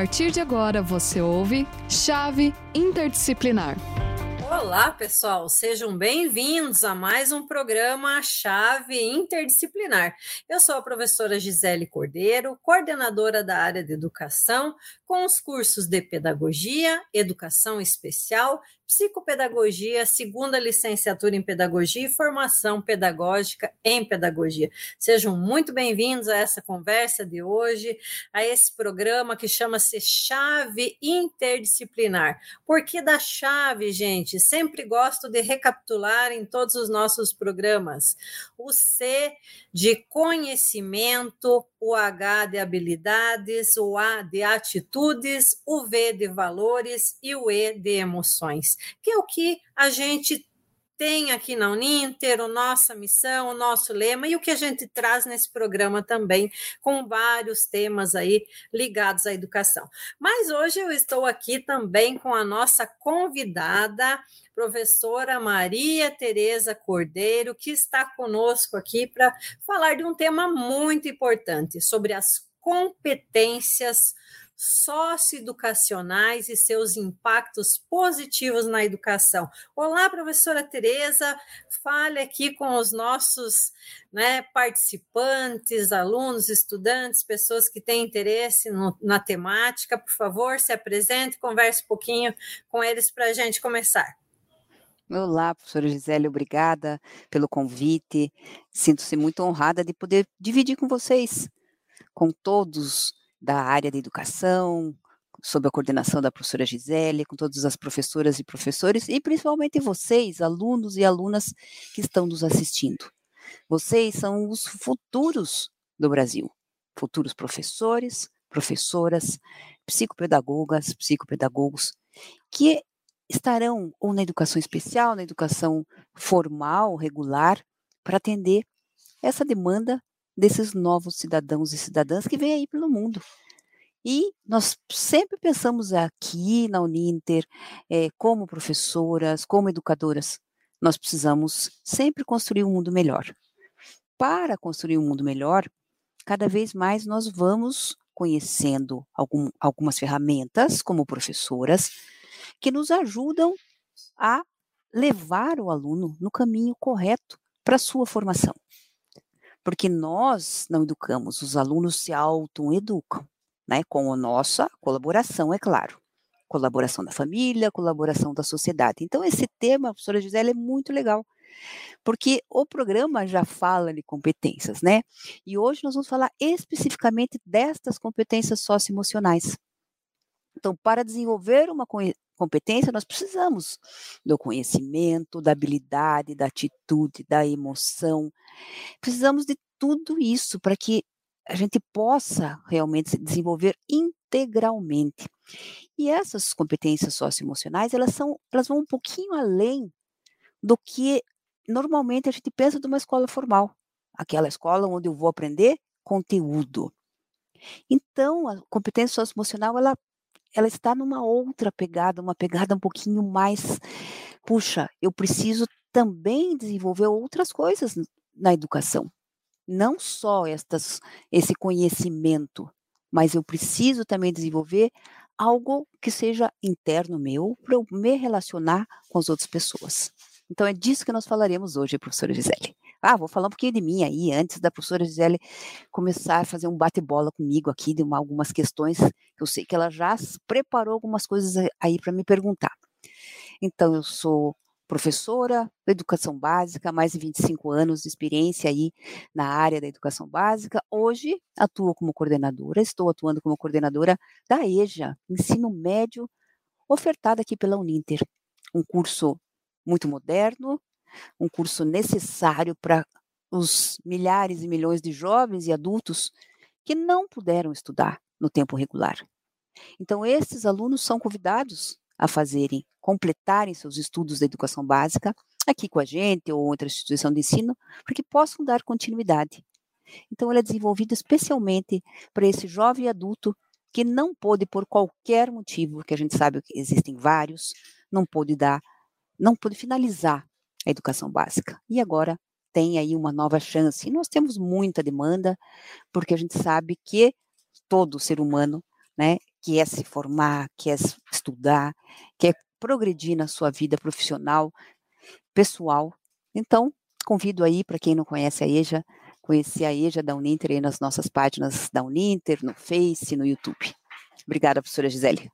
partir de agora você ouve Chave Interdisciplinar. Olá, pessoal, sejam bem-vindos a mais um programa Chave Interdisciplinar. Eu sou a professora Gisele Cordeiro, coordenadora da área de educação, com os cursos de Pedagogia, Educação Especial psicopedagogia, segunda licenciatura em pedagogia e formação pedagógica em pedagogia. Sejam muito bem-vindos a essa conversa de hoje, a esse programa que chama-se Chave Interdisciplinar. Por que da chave, gente? Sempre gosto de recapitular em todos os nossos programas. O C de conhecimento, o H de habilidades, o A de atitudes, o V de valores e o E de emoções, que é o que a gente tem aqui na Uninter, a nossa missão, o nosso lema e o que a gente traz nesse programa também, com vários temas aí ligados à educação. Mas hoje eu estou aqui também com a nossa convidada, professora Maria Tereza Cordeiro, que está conosco aqui para falar de um tema muito importante sobre as competências socioeducacionais e seus impactos positivos na educação. Olá, professora Tereza, fale aqui com os nossos né, participantes, alunos, estudantes, pessoas que têm interesse no, na temática. Por favor, se apresente, converse um pouquinho com eles para a gente começar. Olá, professora Gisele, obrigada pelo convite. Sinto-se muito honrada de poder dividir com vocês, com todos da área da educação, sob a coordenação da professora Gisele, com todas as professoras e professores, e principalmente vocês, alunos e alunas que estão nos assistindo. Vocês são os futuros do Brasil, futuros professores, professoras, psicopedagogas, psicopedagogos, que estarão ou na educação especial, na educação formal, regular, para atender essa demanda desses novos cidadãos e cidadãs que vêm aí pelo mundo. E nós sempre pensamos aqui na Uninter, é, como professoras, como educadoras, nós precisamos sempre construir um mundo melhor. Para construir um mundo melhor, cada vez mais nós vamos conhecendo algum, algumas ferramentas como professoras, que nos ajudam a levar o aluno no caminho correto para a sua formação. Porque nós não educamos, os alunos se autoeducam, né, com a nossa colaboração, é claro. Colaboração da família, colaboração da sociedade. Então, esse tema, professora Gisele, é muito legal, porque o programa já fala de competências, né? E hoje nós vamos falar especificamente destas competências socioemocionais. Então, para desenvolver uma competência, nós precisamos do conhecimento, da habilidade, da atitude, da emoção. Precisamos de tudo isso para que a gente possa realmente se desenvolver integralmente. E essas competências socioemocionais, elas são, elas vão um pouquinho além do que normalmente a gente pensa de uma escola formal, aquela escola onde eu vou aprender conteúdo. Então, a competência socioemocional, ela ela está numa outra pegada, uma pegada um pouquinho mais, puxa, eu preciso também desenvolver outras coisas na educação. Não só estas, esse conhecimento, mas eu preciso também desenvolver algo que seja interno meu para eu me relacionar com as outras pessoas. Então é disso que nós falaremos hoje, professora Gisele. Ah, vou falar um pouquinho de mim aí, antes da professora Gisele começar a fazer um bate-bola comigo aqui de uma, algumas questões que eu sei que ela já preparou algumas coisas aí para me perguntar. Então, eu sou professora da educação básica, mais de 25 anos de experiência aí na área da educação básica. Hoje atuo como coordenadora, estou atuando como coordenadora da EJA, ensino médio, ofertada aqui pela Uninter. Um curso muito moderno, um curso necessário para os milhares e milhões de jovens e adultos que não puderam estudar no tempo regular. Então, esses alunos são convidados a fazerem, completarem seus estudos da educação básica aqui com a gente ou outra instituição de ensino, para que possam dar continuidade. Então, ela é desenvolvida especialmente para esse jovem adulto que não pôde, por qualquer motivo, que a gente sabe que existem vários, não pôde dar, não pôde finalizar a educação básica. E agora tem aí uma nova chance. E nós temos muita demanda, porque a gente sabe que todo ser humano, né, quer se formar, quer estudar, quer progredir na sua vida profissional, pessoal. Então, convido aí para quem não conhece a EJA, conhecer a EJA da Uninter aí nas nossas páginas da Uninter, no Face, no YouTube. Obrigada, professora Gisele.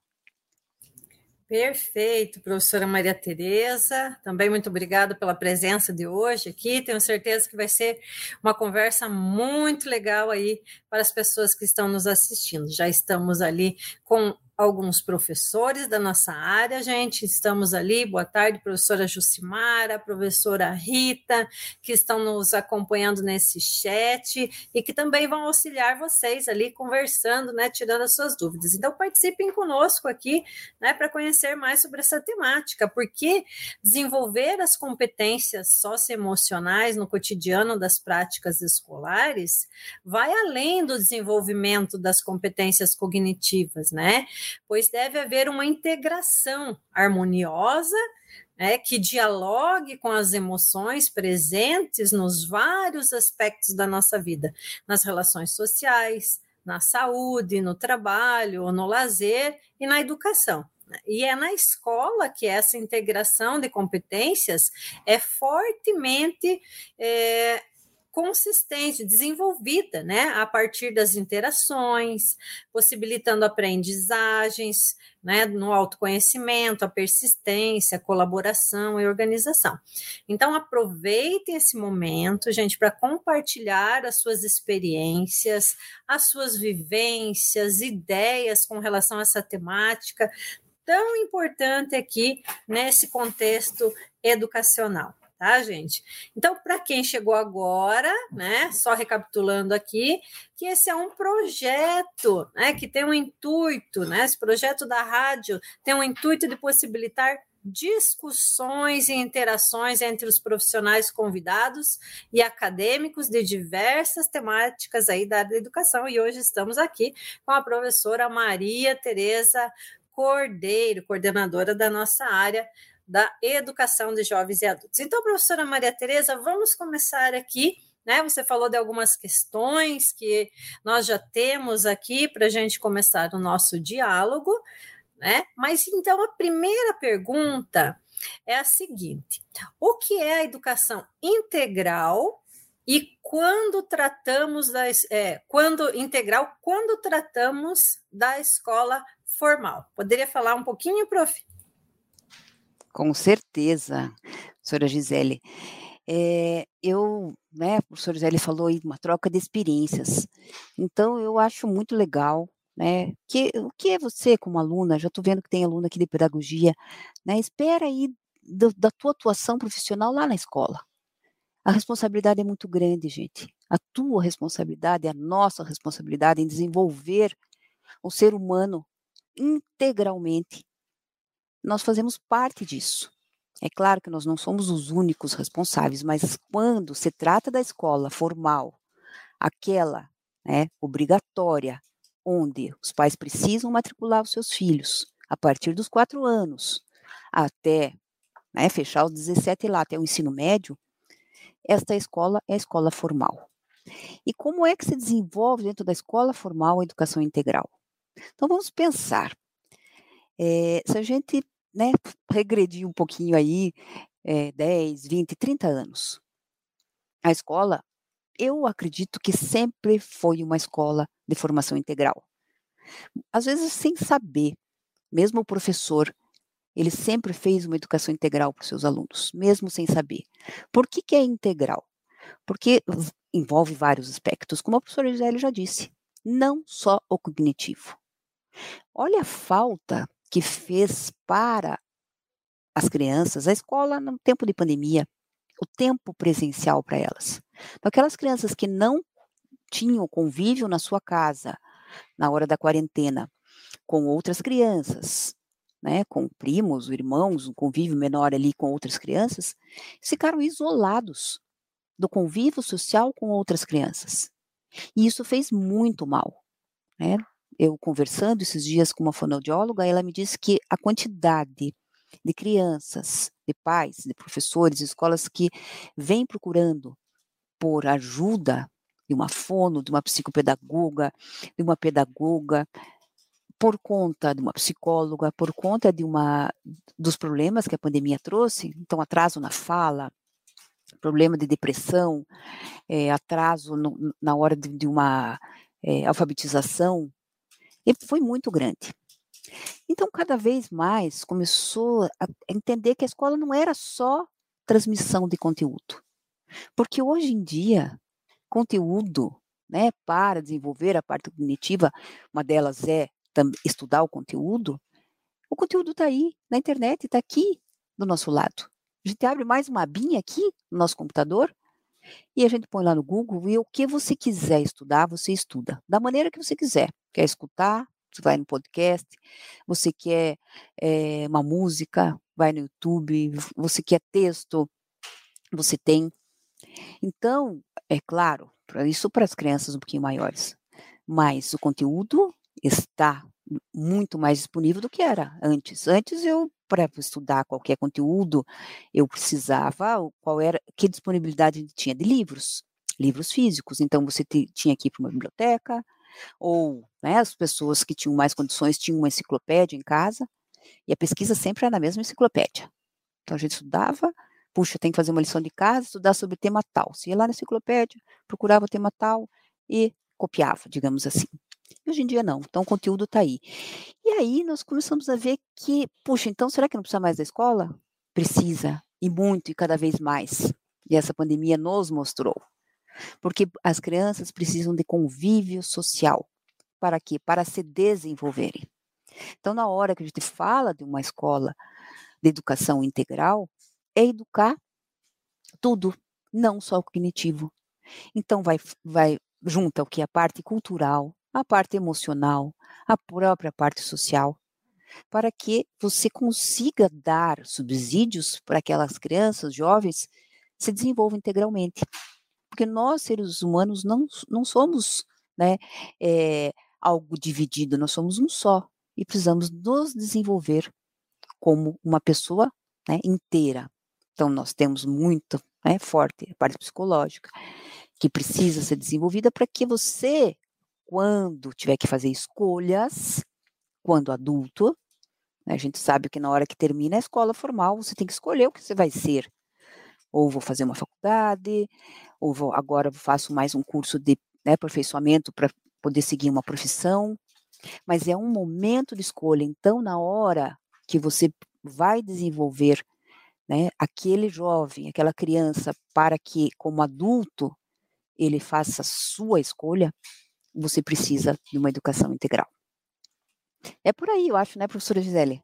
Perfeito, professora Maria Tereza. Também muito obrigada pela presença de hoje aqui. Tenho certeza que vai ser uma conversa muito legal aí para as pessoas que estão nos assistindo. Já estamos ali com alguns professores da nossa área, gente. Estamos ali. Boa tarde, professora Jucimara, professora Rita, que estão nos acompanhando nesse chat e que também vão auxiliar vocês ali conversando, né, tirando as suas dúvidas. Então participem conosco aqui, né, para conhecer mais sobre essa temática, porque desenvolver as competências socioemocionais no cotidiano das práticas escolares vai além do desenvolvimento das competências cognitivas, né? Pois deve haver uma integração harmoniosa né, que dialogue com as emoções presentes nos vários aspectos da nossa vida, nas relações sociais, na saúde, no trabalho, no lazer e na educação. E é na escola que essa integração de competências é fortemente é, consistente, desenvolvida, né, a partir das interações, possibilitando aprendizagens, né, no autoconhecimento, a persistência, a colaboração e organização. Então, aproveitem esse momento, gente, para compartilhar as suas experiências, as suas vivências, ideias com relação a essa temática tão importante aqui nesse contexto educacional tá, gente? Então, para quem chegou agora, né, só recapitulando aqui, que esse é um projeto, né, que tem um intuito, né, esse projeto da rádio tem um intuito de possibilitar discussões e interações entre os profissionais convidados e acadêmicos de diversas temáticas aí da área da educação. E hoje estamos aqui com a professora Maria Tereza Cordeiro, coordenadora da nossa área da educação de jovens e adultos. Então, professora Maria Tereza, vamos começar aqui. Né? Você falou de algumas questões que nós já temos aqui para a gente começar o nosso diálogo, né? Mas então a primeira pergunta é a seguinte: o que é a educação integral e quando tratamos da é, quando integral, quando tratamos da escola formal? Poderia falar um pouquinho, prof? Com certeza, professora Gisele. É, eu, né, a professora Gisele falou aí uma troca de experiências. Então, eu acho muito legal, né, que, o que é você como aluna, já estou vendo que tem aluna aqui de pedagogia, né, espera aí do, da tua atuação profissional lá na escola. A responsabilidade é muito grande, gente. A tua responsabilidade, a nossa responsabilidade em desenvolver o ser humano integralmente nós fazemos parte disso. É claro que nós não somos os únicos responsáveis, mas quando se trata da escola formal, aquela né, obrigatória, onde os pais precisam matricular os seus filhos a partir dos quatro anos, até né, fechar os 17 lá, até o ensino médio, esta escola é a escola formal. E como é que se desenvolve dentro da escola formal a educação integral? Então vamos pensar. É, se a gente né, regredir um pouquinho aí, é, 10, 20, 30 anos. A escola, eu acredito que sempre foi uma escola de formação integral. Às vezes sem saber, mesmo o professor, ele sempre fez uma educação integral para os seus alunos, mesmo sem saber. Por que, que é integral? Porque envolve vários aspectos, como a professora Gisele já disse, não só o cognitivo. Olha a falta que fez para as crianças a escola no tempo de pandemia, o tempo presencial para elas. Então, aquelas crianças que não tinham convívio na sua casa, na hora da quarentena, com outras crianças, né, com primos, irmãos, um convívio menor ali com outras crianças, ficaram isolados do convívio social com outras crianças. E isso fez muito mal. Né? Eu conversando esses dias com uma fonoaudióloga, ela me disse que a quantidade de crianças, de pais, de professores, de escolas que vêm procurando por ajuda de uma fono, de uma psicopedagoga, de uma pedagoga, por conta de uma psicóloga, por conta de uma dos problemas que a pandemia trouxe, então atraso na fala, problema de depressão, é, atraso no, na hora de, de uma é, alfabetização, foi muito grande. Então, cada vez mais começou a entender que a escola não era só transmissão de conteúdo. Porque hoje em dia, conteúdo né, para desenvolver a parte cognitiva, uma delas é estudar o conteúdo, o conteúdo está aí, na internet, está aqui do nosso lado. A gente abre mais uma abinha aqui no nosso computador e a gente põe lá no Google e o que você quiser estudar, você estuda, da maneira que você quiser. Quer escutar, você vai no podcast, você quer é, uma música, vai no YouTube, você quer texto, você tem. Então, é claro, isso para as crianças um pouquinho maiores, mas o conteúdo está muito mais disponível do que era antes. Antes eu para estudar qualquer conteúdo, eu precisava qual era que disponibilidade tinha de livros, livros físicos. Então você tinha que ir para uma biblioteca, ou né, as pessoas que tinham mais condições tinham uma enciclopédia em casa, e a pesquisa sempre era na mesma enciclopédia. Então a gente estudava, puxa, tem que fazer uma lição de casa, estudar sobre tema tal. Se ia lá na enciclopédia, procurava o tema tal e copiava, digamos assim. E hoje em dia não, então o conteúdo está aí. E aí nós começamos a ver que, puxa, então será que não precisa mais da escola? Precisa, e muito, e cada vez mais. E essa pandemia nos mostrou. Porque as crianças precisam de convívio social. Para quê? Para se desenvolverem. Então, na hora que a gente fala de uma escola de educação integral, é educar tudo, não só o cognitivo. Então, vai, vai junta o que? A parte cultural, a parte emocional, a própria parte social, para que você consiga dar subsídios para aquelas crianças, jovens, se desenvolvam integralmente. Porque nós, seres humanos, não, não somos né, é, algo dividido, nós somos um só e precisamos nos desenvolver como uma pessoa né, inteira. Então, nós temos muito né, forte a parte psicológica, que precisa ser desenvolvida para que você, quando tiver que fazer escolhas, quando adulto, né, a gente sabe que na hora que termina a escola formal, você tem que escolher o que você vai ser. Ou vou fazer uma faculdade, ou vou, agora faço mais um curso de né, aperfeiçoamento para poder seguir uma profissão. Mas é um momento de escolha. Então, na hora que você vai desenvolver né, aquele jovem, aquela criança, para que, como adulto, ele faça a sua escolha, você precisa de uma educação integral. É por aí, eu acho, né, professora Gisele?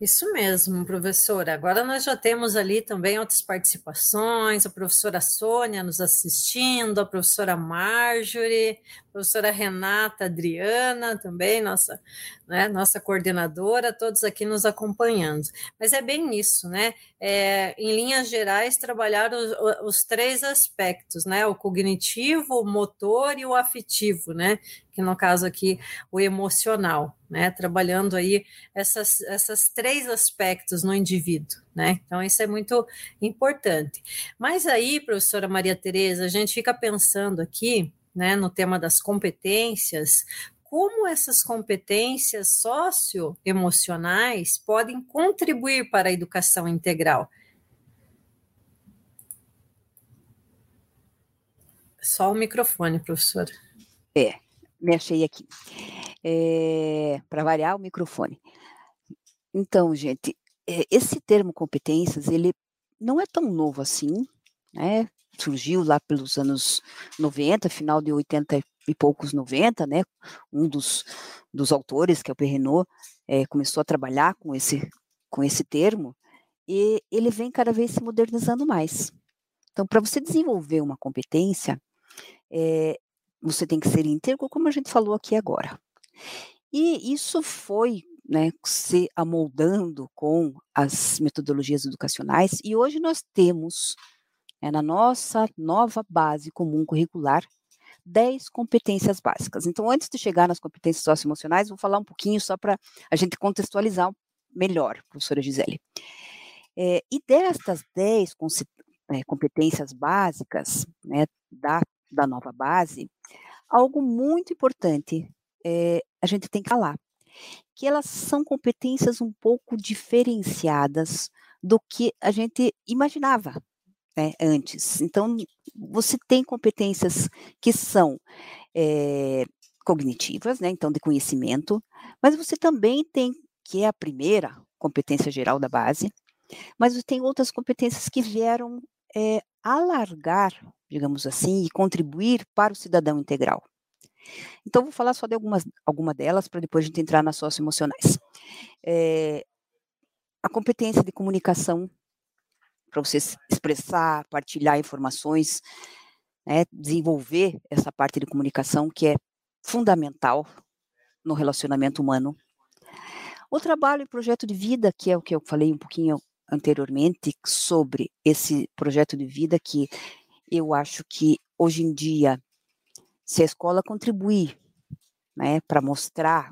Isso mesmo, professora. Agora nós já temos ali também outras participações, a professora Sônia nos assistindo, a professora Marjorie, professora Renata Adriana também, nossa, né, nossa coordenadora, todos aqui nos acompanhando. Mas é bem isso, né? É, em linhas gerais, trabalhar os, os três aspectos, né? O cognitivo, o motor e o afetivo, né? que no caso aqui o emocional, né? Trabalhando aí essas, essas três aspectos no indivíduo, né? Então isso é muito importante. Mas aí, professora Maria Tereza, a gente fica pensando aqui, né, no tema das competências, como essas competências socioemocionais podem contribuir para a educação integral. Só o microfone, professora. É, me achei aqui. É, Para variar o microfone. Então, gente, é, esse termo competências, ele não é tão novo assim, né? Surgiu lá pelos anos 90, final de 80 e poucos 90, né? Um dos, dos autores, que é o Perrenot, é, começou a trabalhar com esse, com esse termo, e ele vem cada vez se modernizando mais. Então, para você desenvolver uma competência, é, você tem que ser íntegro, como a gente falou aqui agora. E isso foi né, se amoldando com as metodologias educacionais, e hoje nós temos, né, na nossa nova base comum curricular, 10 competências básicas. Então, antes de chegar nas competências socioemocionais, vou falar um pouquinho só para a gente contextualizar melhor, professora Gisele. É, e destas 10 é, competências básicas né, da da nova base, algo muito importante é, a gente tem que falar que elas são competências um pouco diferenciadas do que a gente imaginava né, antes. Então, você tem competências que são é, cognitivas, né, então de conhecimento, mas você também tem, que é a primeira competência geral da base, mas você tem outras competências que vieram é, alargar, digamos assim, e contribuir para o cidadão integral. Então, vou falar só de algumas alguma delas para depois a gente entrar nas socioemocionais. É, a competência de comunicação, para você expressar, partilhar informações, né, desenvolver essa parte de comunicação que é fundamental no relacionamento humano. O trabalho e projeto de vida, que é o que eu falei um pouquinho anteriormente sobre esse projeto de vida que eu acho que hoje em dia se a escola contribuir né, para mostrar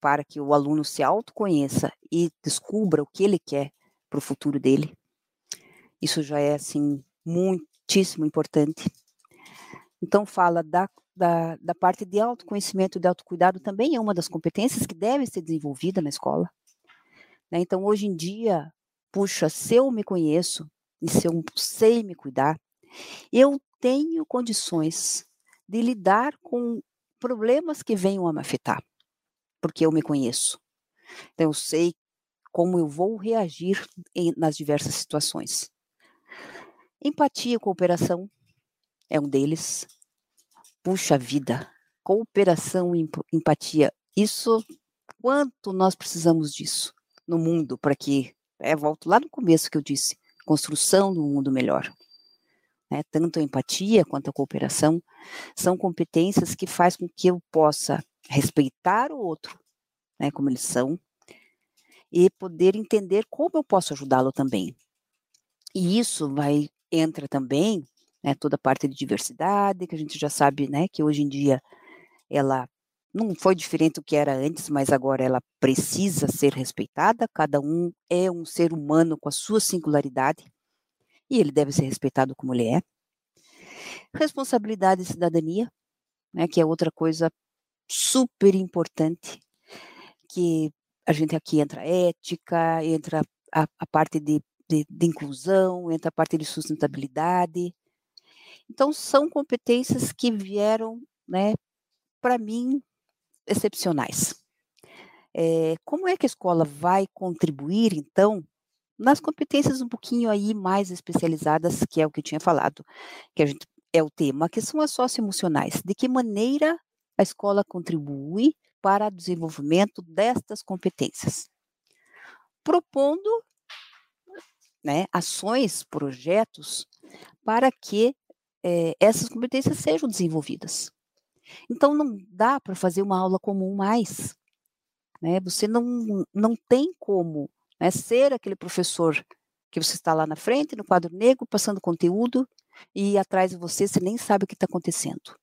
para que o aluno se autoconheça e descubra o que ele quer para o futuro dele, isso já é assim muitíssimo importante. Então fala da, da, da parte de autoconhecimento de autocuidado também é uma das competências que deve ser desenvolvida na escola. Né? Então hoje em dia, puxa, se eu me conheço e se eu sei me cuidar, eu tenho condições de lidar com problemas que venham a me afetar, porque eu me conheço. Então, eu sei como eu vou reagir em, nas diversas situações. Empatia e cooperação é um deles. Puxa vida, cooperação e empatia, isso, quanto nós precisamos disso no mundo para que, é, volto lá no começo que eu disse, construção do mundo melhor né, tanto a empatia quanto a cooperação, são competências que faz com que eu possa respeitar o outro, né, como eles são, e poder entender como eu posso ajudá-lo também. E isso vai entra também, né, toda a parte de diversidade, que a gente já sabe, né, que hoje em dia ela não foi diferente do que era antes, mas agora ela precisa ser respeitada. Cada um é um ser humano com a sua singularidade e ele deve ser respeitado como ele é. Responsabilidade e cidadania, né, que é outra coisa super importante, que a gente aqui entra ética, entra a, a parte de, de, de inclusão, entra a parte de sustentabilidade. Então, são competências que vieram, né, para mim, excepcionais. É, como é que a escola vai contribuir, então, nas competências um pouquinho aí mais especializadas, que é o que eu tinha falado, que a gente é o tema, que são as socioemocionais. De que maneira a escola contribui para o desenvolvimento destas competências? Propondo né, ações, projetos para que é, essas competências sejam desenvolvidas. Então, não dá para fazer uma aula comum mais. Né? Você não, não tem como né? Ser aquele professor que você está lá na frente, no quadro negro, passando conteúdo, e atrás de você você nem sabe o que está acontecendo.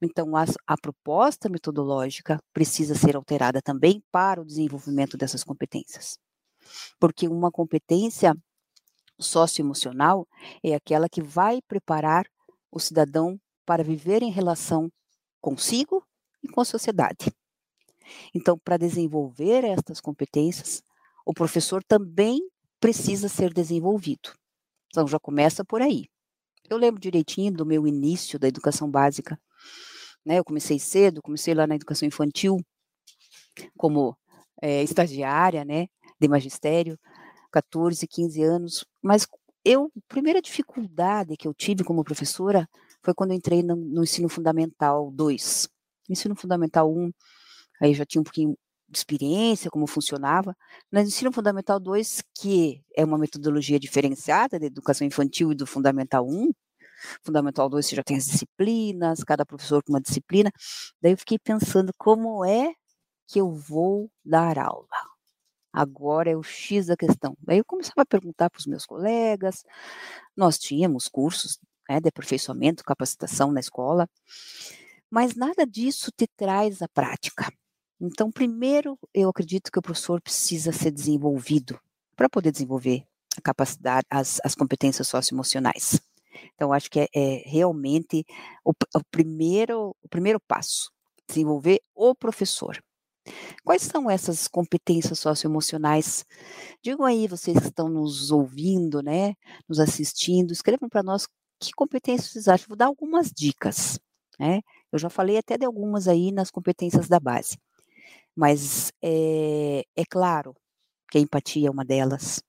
Então, a, a, proposta metodológica precisa ser alterada também para o desenvolvimento dessas competências. Porque uma competência socioemocional é aquela que vai preparar o cidadão para viver em relação consigo e com a sociedade. Então, para desenvolver estas competências, o professor também precisa ser desenvolvido. Então, já começa por aí. Eu lembro direitinho do meu início da educação básica. Né? Eu comecei cedo, comecei lá na educação infantil, como é, estagiária, né, de magistério, 14, 15 anos. Mas eu, a primeira dificuldade que eu tive como professora foi quando eu entrei no, no ensino fundamental 2. Ensino fundamental 1, aí já tinha um pouquinho de experiência, como funcionava. No ensino fundamental 2, que é uma metodologia diferenciada da educação infantil e do fundamental 1, fundamental 2 você já tem as disciplinas, cada professor com uma disciplina. Daí eu fiquei pensando como é que eu vou dar aula. Agora é o X da questão. Daí eu começava a perguntar para os meus colegas. Nós tínhamos cursos né, de aperfeiçoamento, capacitação na escola, mas nada disso te traz a prática. Então, primeiro, eu acredito que o professor precisa ser desenvolvido para poder desenvolver a capacidade, as, as competências socioemocionais. Então, acho que é, é realmente o, o, primeiro, o primeiro passo desenvolver o professor. Quais são essas competências socioemocionais? Digam aí, vocês que estão nos ouvindo, né, nos assistindo, escrevam para nós que competências vocês acham. Vou dar algumas dicas, né? Eu já falei até de algumas aí nas competências da base. Mas é, é claro que a empatia é uma delas.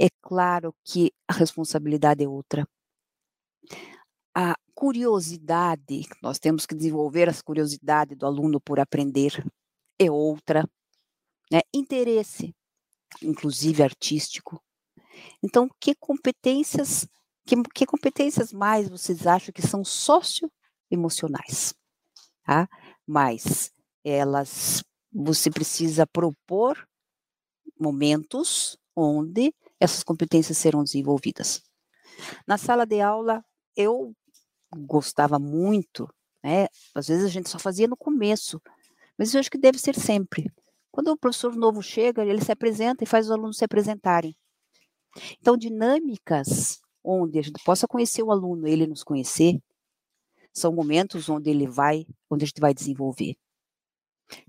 É claro que a responsabilidade é outra. A curiosidade, nós temos que desenvolver a curiosidade do aluno por aprender, é outra. Né? Interesse, inclusive artístico. Então, que competências, que, que competências mais vocês acham que são socioemocionais? Tá? Mas elas, você precisa propor momentos onde essas competências serão desenvolvidas. Na sala de aula, eu gostava muito, né? Às vezes a gente só fazia no começo, mas eu acho que deve ser sempre. Quando o professor novo chega, ele se apresenta e faz os alunos se apresentarem. Então, dinâmicas onde a gente possa conhecer o aluno, ele nos conhecer, são momentos onde ele vai, onde a gente vai desenvolver.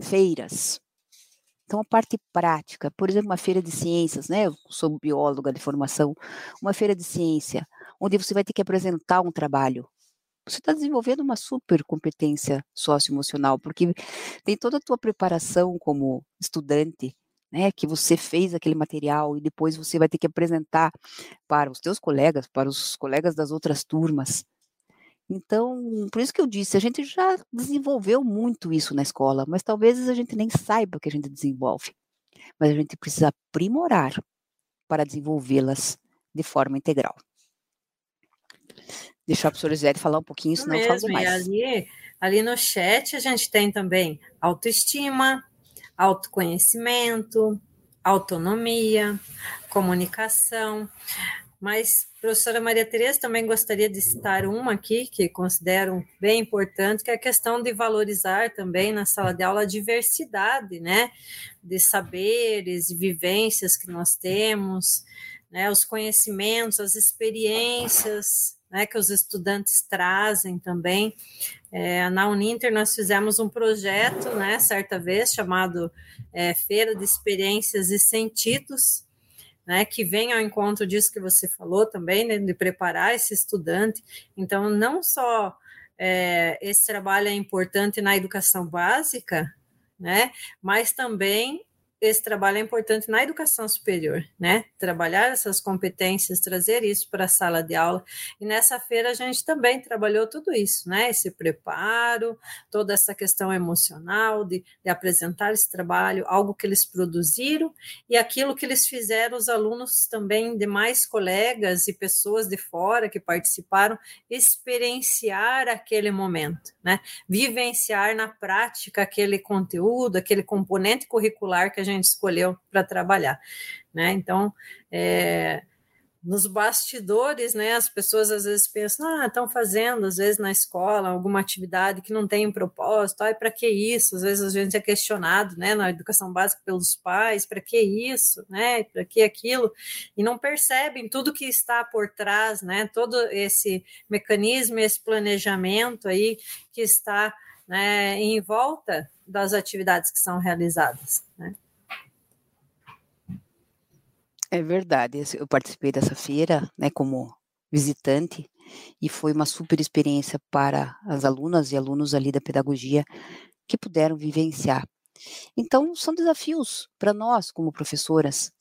Feiras, então, a parte prática, por exemplo, uma feira de ciências, né? Eu sou bióloga de formação, uma feira de ciência, onde você vai ter que apresentar um trabalho. Você está desenvolvendo uma super competência socioemocional, porque tem toda a tua preparação como estudante, né, que você fez aquele material e depois você vai ter que apresentar para os teus colegas, para os colegas das outras turmas. Então, por isso que eu disse, a gente já desenvolveu muito isso na escola, mas talvez a gente nem saiba que a gente desenvolve. Mas a gente precisa aprimorar para desenvolvê-las de forma integral. Deixar a professora Zé falar um pouquinho, senão eu falo demais. Ali, ali no chat a gente tem também autoestima, autoconhecimento, autonomia, comunicação. Mas, professora Maria Tereza, também gostaria de citar uma aqui, que considero bem importante, que é a questão de valorizar também na sala de aula a diversidade, né, de saberes e vivências que nós temos, né, os conhecimentos, as experiências, né, que os estudantes trazem também. É, na Uninter nós fizemos um projeto, né, certa vez, chamado é, Feira de Experiências e Sentidos, né, que vem ao encontro disso que você falou também, né, de preparar esse estudante. Então, não só é, esse trabalho é importante na educação básica, né, mas também esse trabalho é importante na educação superior, né? Trabalhar essas competências, trazer isso para a sala de aula. E nessa feira a gente também trabalhou tudo isso, né? Esse preparo, toda essa questão emocional de, de apresentar esse trabalho, algo que eles produziram e aquilo que eles fizeram, os alunos também, demais colegas e pessoas de fora que participaram, experienciar aquele momento, né? Vivenciar na prática aquele conteúdo, aquele componente curricular que a gente escolheu para trabalhar, né? Então, é, nos bastidores, né, as pessoas às vezes pensam, ah, estão fazendo, às vezes na escola, alguma atividade que não tem um propósito, ai, para que isso? Às vezes a gente é questionado, né, na educação básica pelos pais, para que isso, né, para que aquilo, e não percebem tudo que está por trás, né, todo esse mecanismo, esse planejamento aí que está, né, em volta das atividades que são realizadas, né. É verdade, eu participei dessa feira, né, como visitante, e foi uma super experiência para as alunas e alunos ali da pedagogia que puderam vivenciar. Então, são desafios para nós como professoras,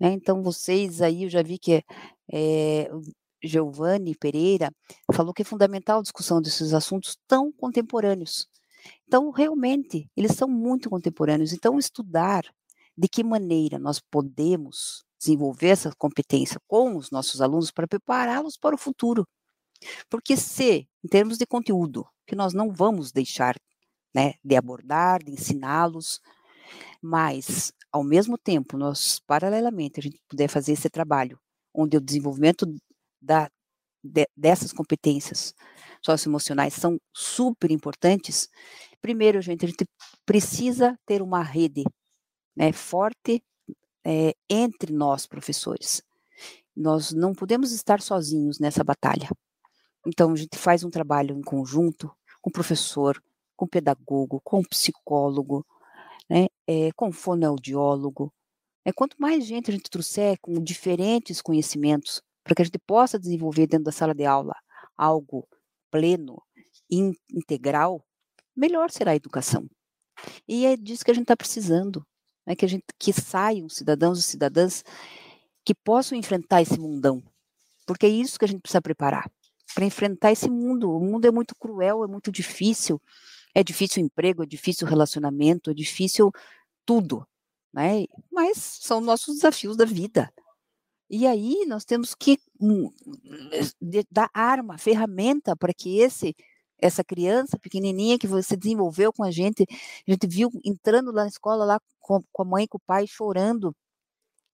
né? Então, vocês aí, eu já vi que é, Giovanni Pereira falou que é fundamental a discussão desses assuntos tão contemporâneos. Então, realmente, eles são muito contemporâneos. Então, estudar de que maneira nós podemos desenvolver essa competência com os nossos alunos para prepará-los para o futuro. Porque se, em termos de conteúdo, que nós não vamos deixar né, de abordar, de ensiná-los, mas, ao mesmo tempo, nós, paralelamente, a gente puder fazer esse trabalho, onde o desenvolvimento da, de, dessas competências socioemocionais são super importantes, primeiro, gente, a gente precisa ter uma rede né, forte é, entre nós, professores. Nós não podemos estar sozinhos nessa batalha. Então, a gente faz um trabalho em conjunto com o professor, com pedagogo, com psicólogo, né, é, com fonoaudiólogo. É, quanto mais gente a gente trouxer com diferentes conhecimentos, para que a gente possa desenvolver dentro da sala de aula algo pleno, in, integral, melhor será a educação. E é disso que a gente está precisando, né, que a gente que saiam cidadãos e cidadãs que possam enfrentar esse mundão, porque é isso que a gente precisa preparar para enfrentar esse mundo. O mundo é muito cruel, é muito difícil, é difícil o emprego, é difícil o relacionamento, é difícil tudo, né? Mas são nossos desafios da vida. E aí nós temos que hum, dar arma, ferramenta para que esse essa criança pequenininha que você desenvolveu com a gente, a gente viu entrando lá na escola lá com, com a mãe, com o pai chorando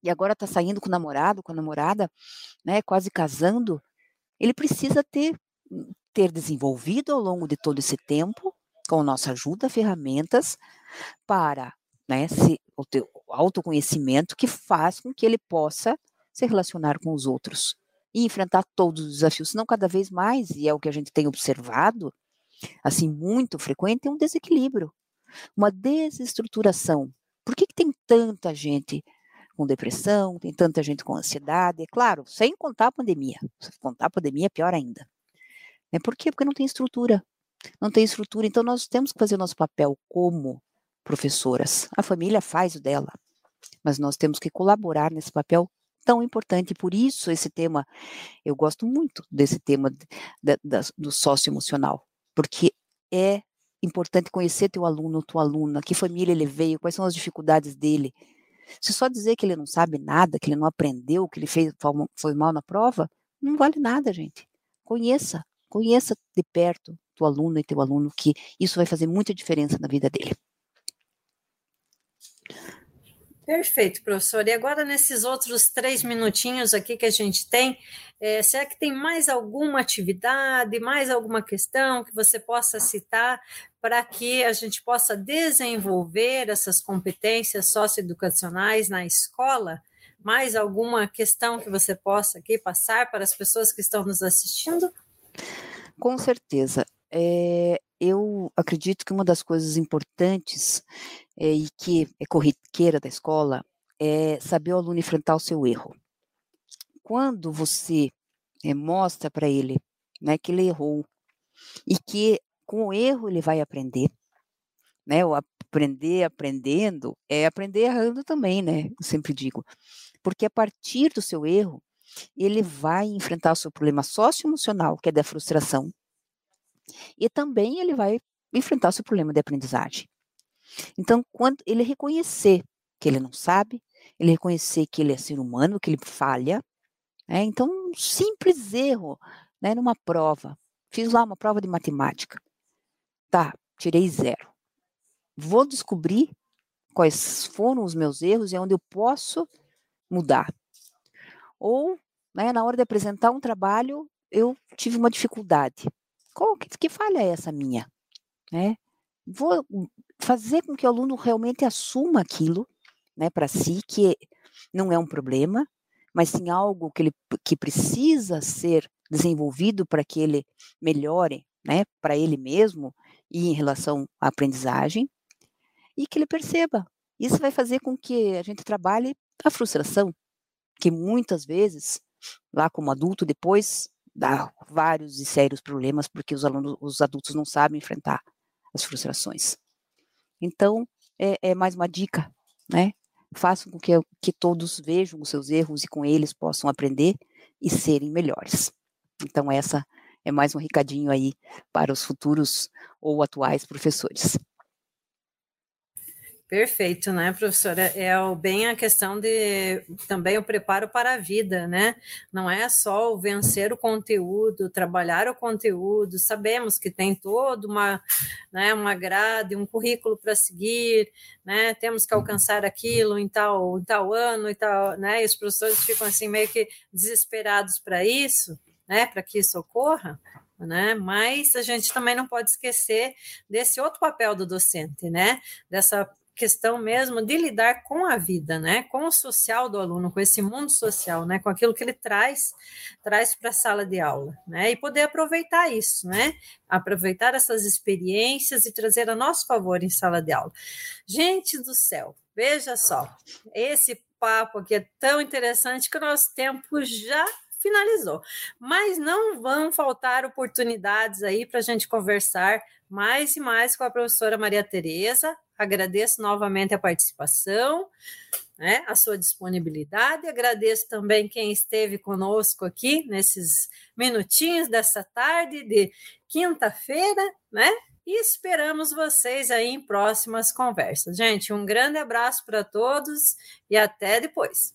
e agora está saindo com o namorado, com a namorada, né, quase casando, ele precisa ter ter desenvolvido ao longo de todo esse tempo, com nossa ajuda, ferramentas para né, se, o teu autoconhecimento que faz com que ele possa se relacionar com os outros e enfrentar todos os desafios, senão cada vez mais, e é o que a gente tem observado, assim, muito frequente, é um desequilíbrio, uma desestruturação. Por que, que tem tanta gente com depressão, tem tanta gente com ansiedade, é claro, sem contar a pandemia. Se contar a pandemia é pior ainda. É por quê? Porque não tem estrutura. Não tem estrutura, então nós temos que fazer o nosso papel como professoras. A família faz o dela, mas nós temos que colaborar nesse papel tão importante. Por isso, esse tema, eu gosto muito desse tema da, da, do socioemocional, porque é importante conhecer teu aluno, tua aluna, que família ele veio, quais são as dificuldades dele, se só dizer que ele não sabe nada, que ele não aprendeu, que ele fez, foi mal na prova, não vale nada, gente. Conheça, conheça de perto teu aluno e teu aluno, que isso vai fazer muita diferença na vida dele. Perfeito, professor. E agora, nesses outros três minutinhos aqui que a gente tem, é, será que tem mais alguma atividade, mais alguma questão que você possa citar para que a gente possa desenvolver essas competências socioeducacionais na escola? Mais alguma questão que você possa aqui passar para as pessoas que estão nos assistindo? Com certeza. É, eu acredito que uma das coisas importantes é, e que é corriqueira da escola é saber o aluno enfrentar o seu erro. Quando você é, mostra para ele né, que ele errou e que com o erro ele vai aprender, né? O aprender aprendendo é aprender errando também, né? Eu sempre digo. Porque a partir do seu erro, ele vai enfrentar o seu problema socioemocional, que é da frustração, e também ele vai enfrentar o seu problema de aprendizagem. Então, quando ele reconhecer que ele não sabe, ele reconhecer que ele é ser humano, que ele falha, né? então, um simples erro né, numa prova. Fiz lá uma prova de matemática. Tá, tirei zero. Vou descobrir quais foram os meus erros e onde eu posso mudar. Ou, né, na hora de apresentar um trabalho, eu tive uma dificuldade. Qual, que, que falha é essa minha? Né? Vou fazer com que o aluno realmente assuma aquilo né, para si, que não é um problema, mas sim algo que, ele, que precisa ser desenvolvido para que ele melhore né, para ele mesmo e em relação à aprendizagem, e que ele perceba. Isso vai fazer com que a gente trabalhe a frustração, que muitas vezes, lá como adulto, depois dá vários e sérios problemas, porque os alunos, os adultos não sabem enfrentar as frustrações. Então, é, é mais uma dica, né? Façam com que, que todos vejam os seus erros e com eles possam aprender e serem melhores. Então, essa é mais um recadinho aí para os futuros ou atuais professores. Perfeito, né, professora? É bem a questão de também o preparo para a vida, né? Não é só o vencer o conteúdo, trabalhar o conteúdo. Sabemos que tem toda uma, né, uma grade, um currículo para seguir, né? Temos que alcançar aquilo em tal, em tal ano e tal, né? E os professores ficam assim meio que desesperados para isso, né? Para que isso ocorra né? Mas a gente também não pode esquecer desse outro papel do docente, né? Dessa questão mesmo de lidar com a vida, né? Com o social do aluno, com esse mundo social, né? Com aquilo que ele traz, traz para a sala de aula, né? E poder aproveitar isso, né? Aproveitar essas experiências e trazer a nosso favor em sala de aula. Gente do céu, veja só, esse papo aqui é tão interessante que o nosso tempo já finalizou. Mas não vão faltar oportunidades aí para a gente conversar mais e mais com a professora Maria Tereza. Agradeço novamente a participação, né, a sua disponibilidade. Agradeço também quem esteve conosco aqui nesses minutinhos dessa tarde de quinta-feira, né? E esperamos vocês aí em próximas conversas. Gente, um grande abraço para todos e até depois.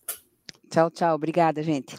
Tchau, tchau. Obrigada, gente.